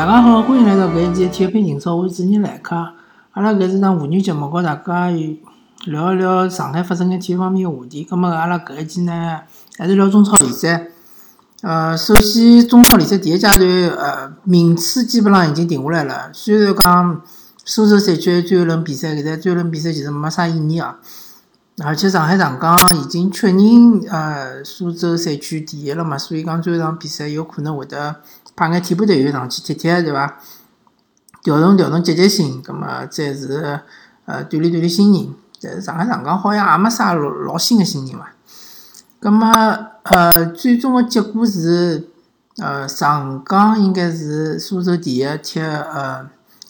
大家好，欢迎来到搿一期的体育配英超，我是主持人莱卡。阿拉搿是档妇女节目，和大家聊一聊上海发生的体育方面的话题。葛末阿拉搿一期呢，还是聊中超联赛。呃，首先中超联赛第一阶段，呃，名次基本上已经定下来了。虽然讲苏州赛区最后一轮比赛，现在最后一轮比赛其实没啥意义啊。而且上海上港已经确认，呃，苏州赛区第一了嘛，所以讲最后一场比赛有可能会得派眼替补队员上去踢踢，对伐？调动调动积极性，葛末再是呃锻炼锻炼新人。但是上海上港好像也没啥老老新个新人伐？葛末呃，最终个结果是，呃，上港应该是苏州第一踢呃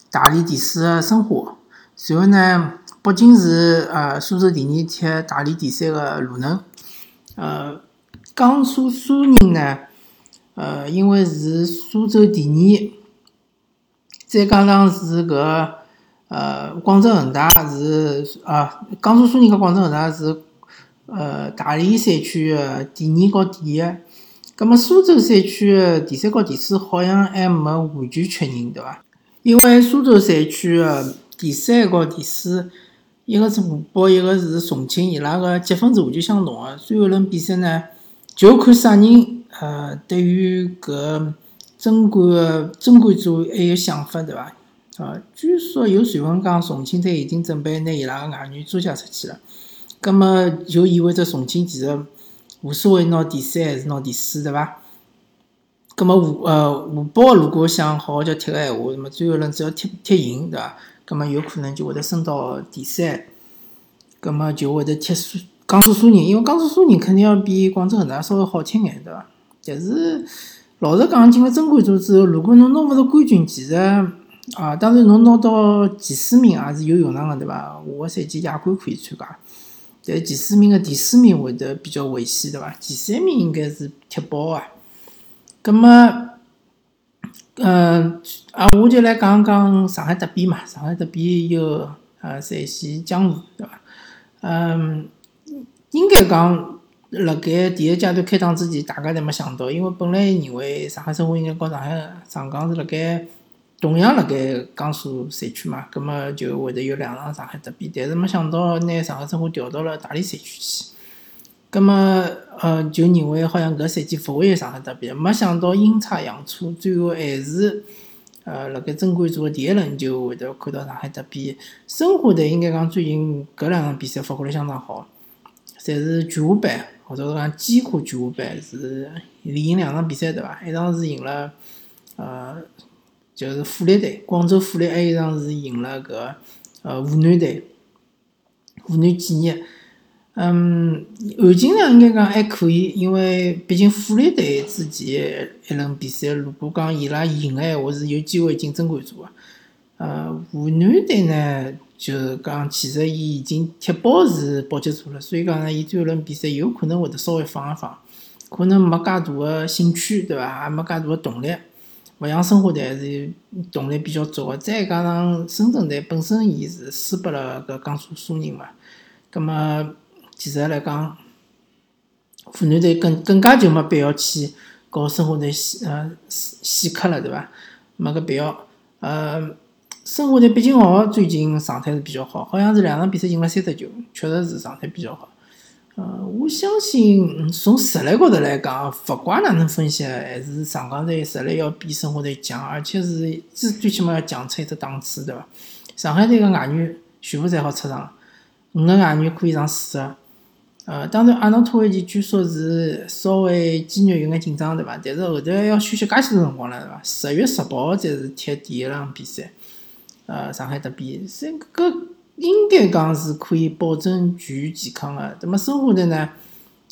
大连第四个申花，随后呢？北京是呃苏州第二，踢大连第三个鲁能。呃，江苏苏宁呢，呃，因为是苏州第二，再加上是搿呃广州恒大是啊，江苏苏宁和广州恒大是呃大连赛区的第二和第一。葛末苏州赛区的第三和第四好像还没完全确认，对伐？因为苏州赛区的第三和第四。一个是湖北，一个是重庆，伊拉个积分是完全相同个。最后一轮比赛呢，就看啥人呃，对于搿争冠个争冠组还有想法，对伐？啊，据说有传闻讲，重庆队已经准备拿伊拉个外援租借出去了。葛末就意味着重庆其实无所谓拿第三还是拿第四，对伐？葛末湖呃湖北如果想好好叫踢个闲话，那么最后一轮只要踢踢赢，对伐？葛末有可能就会得升到第三，葛末就会得踢苏江苏苏宁，因为江苏苏宁肯定要比广州恒大稍微好踢眼，对伐？但是老实讲，进了争冠组之后，如果侬拿勿到冠军，其实啊，当然侬拿到前四名也是有用场个，对伐？下个赛季亚冠可以参加，但前四名个第四名会得比较危险，对伐？前三名应该是踢爆啊，葛末。嗯，啊，我就来讲讲上海德比嘛。上海德比有呃陕西江湖，对伐？嗯，应该讲，辣盖第一阶段开打之前，大家侪没想到，因为本来认为上海申花应该和上海上港是辣盖同样辣盖江苏赛区嘛，葛末就会得有两场上海德比，但是没想到拿上海申花调到了大连赛区去。葛末，呃，就认为好像搿赛季勿会有上海德比，没想到阴差阳错，最后还是，呃，辣盖争冠组的第一轮就会得看到上海德比。申花队应该讲最近搿两场比赛发挥了相当好，侪是全华班，或者讲几乎全华班，是连赢两场比赛对伐？一场是赢了，呃，就是富力队，广州富力；还有一场是赢了搿，呃，湖南队，湖南建业。嗯，环境上应该讲还可以，因为毕竟富力队之前一轮比赛，如果讲伊拉赢个闲话，是有机会进争冠组的。呃，湖南队呢，就是讲其实伊已经踢爆是保级组了，所以讲呢，伊最后轮比赛有可能会得稍微放一放，可能没介大个兴趣，对伐？也没介大个动力，勿像申花队还是动力比较足的。再加上深圳队本身伊是输拨了搿江苏苏宁嘛，葛末。其实来讲，湖南队更更加就没必要去搞申花队洗呃洗洗客了，对伐？没搿必要。呃，申花队毕竟哦最近状态是比较好，好像是两场比赛赢了三十九，确实是状态比较好。呃，我相信从实力高头来讲，勿管哪能分析，还是上港队实力要比申花队强，而且是最最起码要强出一只档次，对伐？上海队个外援全部侪好出场，五个外援可以上四个。呃，当然，阿诺托维奇据说是稍微肌肉有眼紧张，对伐？但是后头要休息介许多辰光了，对伐？十月十八号才是踢第一场比赛，呃，上海德比，这搿应该讲是可以保证全健康个。那么申花队呢？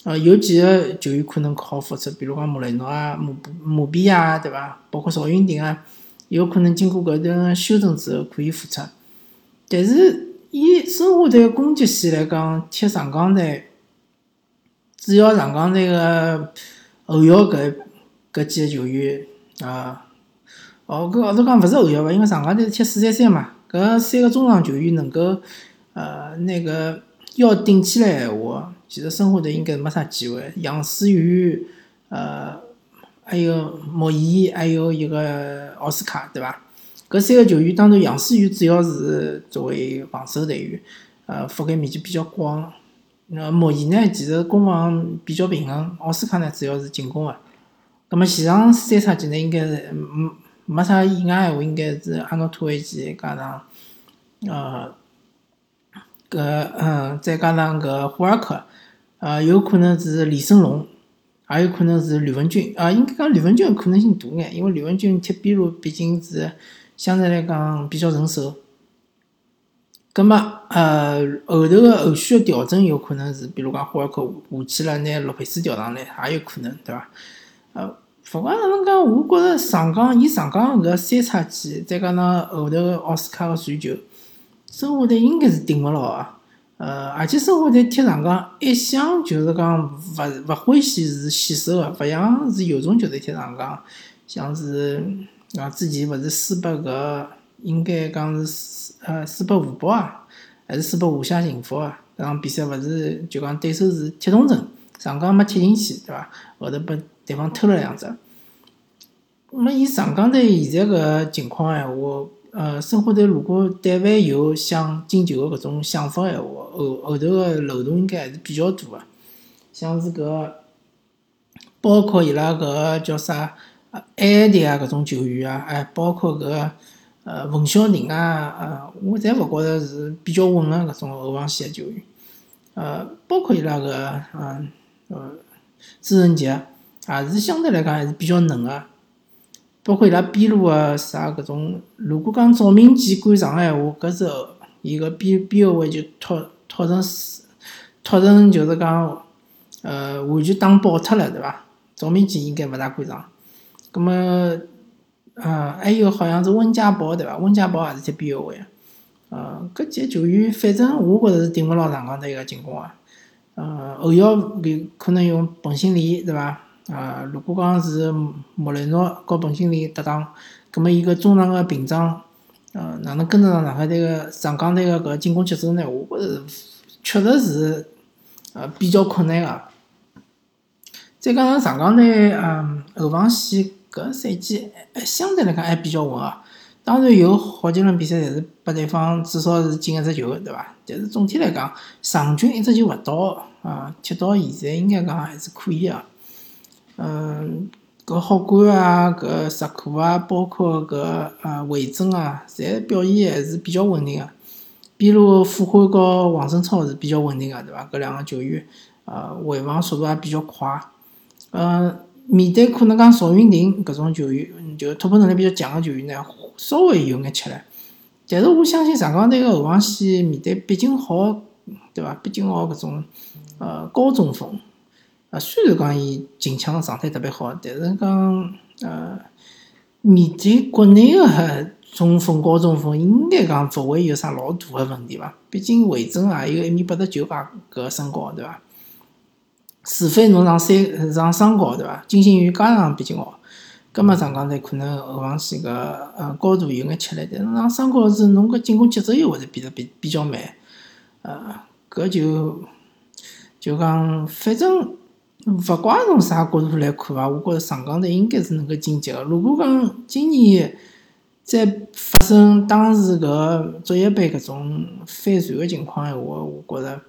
呃，有几个球员可能好复出，比如讲莫雷诺啊、莫莫比啊，对伐？包括邵云霆啊，有可能经过搿段休整之后可以复出。但是以申花队攻击线来讲，踢上港队。主要上港队个后腰搿搿几个球员啊，哦，搿或者讲勿是后腰伐？因为上港队是踢四三三嘛，搿三个中场球员能够呃那个腰顶起来闲话，其实申花队应该没啥机会。杨思雨呃，还有莫伊，还有一个奥斯卡，对伐？搿三个球员，当然杨思雨主要是作为防守队员，呃，覆盖面积比较广。那目前呢，其实攻防比较平衡。奥斯卡呢，主要是进攻个。葛末前场三叉戟呢，应该是没没啥意外闲话，应该是阿诺托维奇加上呃搿嗯，再加上搿霍尔克，呃，有可能是李胜龙，也有可能是吕文君。啊，应该讲吕文君可能性大眼，因为吕文君踢边路毕竟是。相对来讲比较成熟，葛末呃后头个后续个调整有可能是，比如讲霍尔克下去了，拿洛佩斯调上来也有可能，对伐？呃，勿管哪能讲，我觉着上港伊上港搿三叉戟，再加上后头个奥斯卡个传球，申花队应该是顶勿牢啊。呃，而且申花队踢上港一向就是讲勿勿欢喜是洗手个，勿像是有种球队踢上港，像是。啊，之前勿是输拨搿，应该讲是呃输拨湖北啊，还是输拨华夏幸福啊？搿场比赛勿是就讲对手是铁铜阵，上港没踢进去，对伐？后头拨对方偷了两只。那以上港队现在搿情况闲话，呃，申花队如果但凡有想进球个搿种想法闲话，后后头个漏洞应该还是比较大个，像是搿，包括伊拉搿叫啥？啊，埃迪啊，搿种球员啊，哎，包括搿呃冯潇霆啊，呃，我侪勿觉着是比较稳个搿种后防线球员。呃，包括伊拉个，嗯，呃，朱晨杰也是相对来讲还是比较嫩个。包括伊拉边路个啥搿种，如果讲赵明基赶上个闲话，搿时候伊个边边后卫就拖拖成拖成就是讲，呃，完全打爆脱了，对伐？赵明基应该勿大赶上。葛么，嗯，还有好像是温家宝对伐？温家宝也是踢边后卫个，呃，搿几个球员反正我觉着是顶勿牢上港队个进攻个，呃，后腰有可能用彭新礼对伐？啊，如果讲是莫雷诺和彭新礼搭档，葛么伊个中场个屏障，呃，哪能跟得上上海队个上港队个搿进攻节奏呢？我觉着确实是，呃，比较困难个。再加上上港队，嗯，后防线。搿赛季相对来讲还比较稳啊，当然有好几轮比赛侪是拨对方至少是进一只球，对伐？但是总体来讲，场均一只球勿到啊，踢到现在应该讲还是可以啊。嗯，搿好官啊，搿石库啊，包括搿呃魏征啊，侪表现还是比较稳定个。比如傅欢和王胜超是比较稳定个，对伐？搿两个球员，呃，回防速度也比较快，嗯。面对可能讲邵云霆搿种球员，就突破能力比较强个球员呢，稍微有眼吃力。但是我相信上港队个后防线面对毕竟好，对伐？毕竟好搿种呃高中锋，啊虽然讲伊近腔状态特别好，但是讲呃面对国内个中锋高中锋，应该讲勿会有啥老大个问题伐？毕竟魏征也有一米八十九把搿身高，对伐？除非侬上三上双高对伐？金星宇加上毕竟好，葛末上港队可能后防线个呃高度有眼吃力，但是上双高是侬个进攻节奏又会得变得比比较慢，呃，搿就就讲反正勿怪从啥角度来看伐，我觉着上港队应该是能够晋级个。如果讲今年再发生当时搿足协杯搿种翻船个情况闲话，我觉着。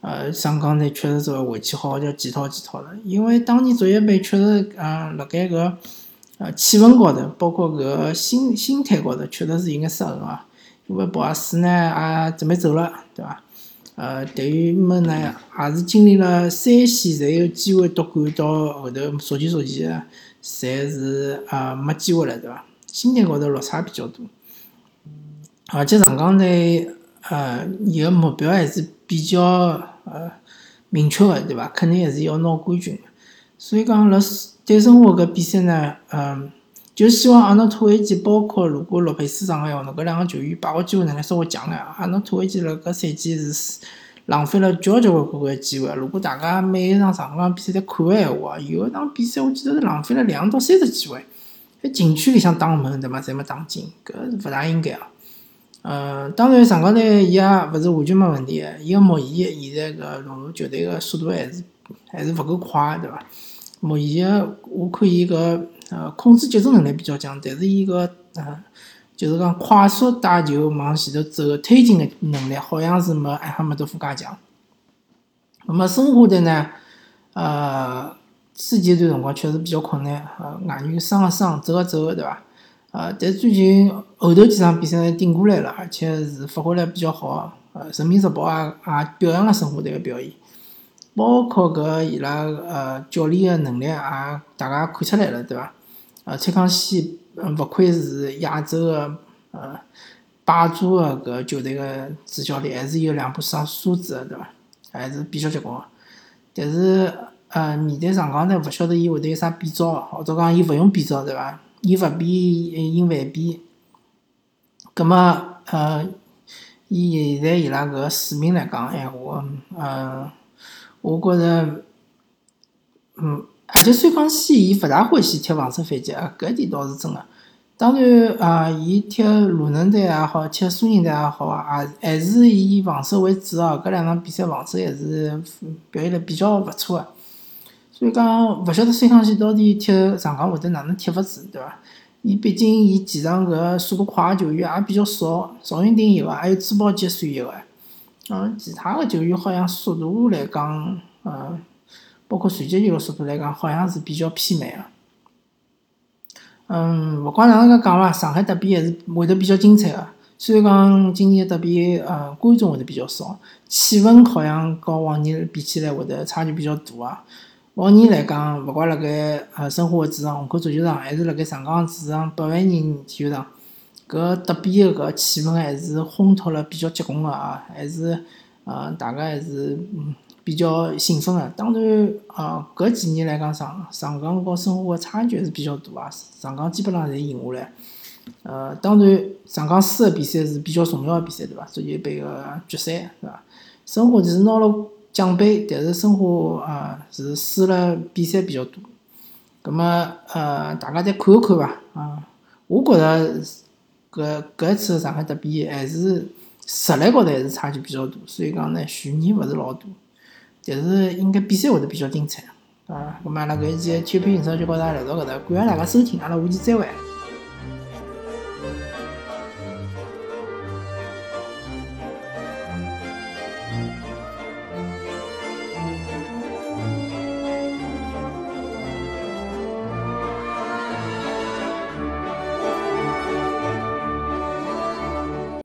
呃，上港队确实是要回去好好叫检讨检讨了，因为当年足协杯确实，嗯，辣盖搿呃气氛高头，包括搿心心态高头，确实是有眼失衡啊。因为博阿斯呢也准备走了，对伐？呃，队员们呢也是经历了三线才有机会夺冠，到后头逐渐逐渐，侪是呃没机会了，对伐？心态高头落差比较大，而且上港队呃伊个目标还是比较。呃，明确个对伐？肯定还是要拿冠军个所以讲，辣对生活搿比赛呢，嗯，就希望阿诺托维奇，包括如果洛佩斯上个闲话，搿两个球员把握机会能力稍微强眼。阿诺托维奇辣搿赛季是浪费了交交关关个机会。如果大家每一场上港比赛侪看个闲话，有一场比赛我记得是浪费了两到三十机会，在禁区里向打门对伐？侪没打进，搿是勿大应该啊。呃，当然，上港队伊也勿是完全没问题个，伊个莫伊现在搿融入球队个速度还是还是勿够快，对伐？莫伊个我看伊个呃控制节奏能力比较强，但是伊个呃就是讲快速带球往前头走推进个能力好像是没埃哈梅多夫介强。那么申花队呢，呃，初期一段辰光确实比较困难，呃，外援伤个伤，走个走个，对伐？呃，但最近后头几场比赛顶过来了，而且是发挥了比较好，呃，人民日报也也表扬了申花队个表现，包括搿伊拉呃教练个能力也大家看出来了，对伐？呃，蔡康熙嗯勿愧是亚洲个呃霸主个搿球队个主教练，还是有两把双刷子个，对伐？还是比较结棍个。但是呃面对上港呢，勿晓得伊会得有啥变招，或者讲伊勿用变招，对伐？伊勿变，应万变。葛末，呃，以现在伊拉搿个水平来讲闲话，呃，我觉着，嗯，而且孙康熙伊勿大欢喜踢防守反击啊，搿点倒是真个。当然啊，伊踢鲁能队也好，踢苏宁队也好，也还是以防守为主哦。搿两场比赛防守还是表现得比较勿错个。所以讲，勿晓得孙康熙到底踢上港会得哪能踢法子，对伐？伊毕竟伊前场搿速度快个球员也比较少，赵云霆有个，还有朱宝杰算有个。嗯，其他个球员好像速度来讲，嗯，包括传接球个速度来讲，好像是比较偏慢个。嗯，勿管哪能介讲伐，上海德比还是会得比较精彩个。虽然讲今年德比，呃，观众会得比较少，气氛好像和往年比起来会得差距比较大啊。往年来讲，勿管辣盖呃申花个主场虹口足球场，还是辣盖上港主场百万人体育场，搿德比个搿气氛还是烘托了比较结棍个啊，还是呃大家还是嗯比较兴奋个。当然啊，搿几年来讲上上港和申花个差距还是比较大啊，上港基本上侪赢下来。呃，当然上港输个比赛是比较重要个比赛，对伐？足球杯个决赛，对伐？申花就是拿了。奖杯，但是申花啊是输了比赛比较多，葛么呃大家再看一看伐啊？我觉着搿搿一次上海德比还是实力高头还是差距比较大，所以讲呢悬念勿是老大，但是应该比赛会得比较精彩啊！葛么阿拉搿一期体育评测就告大家聊到搿搭，感谢大家收听，阿拉下期再会。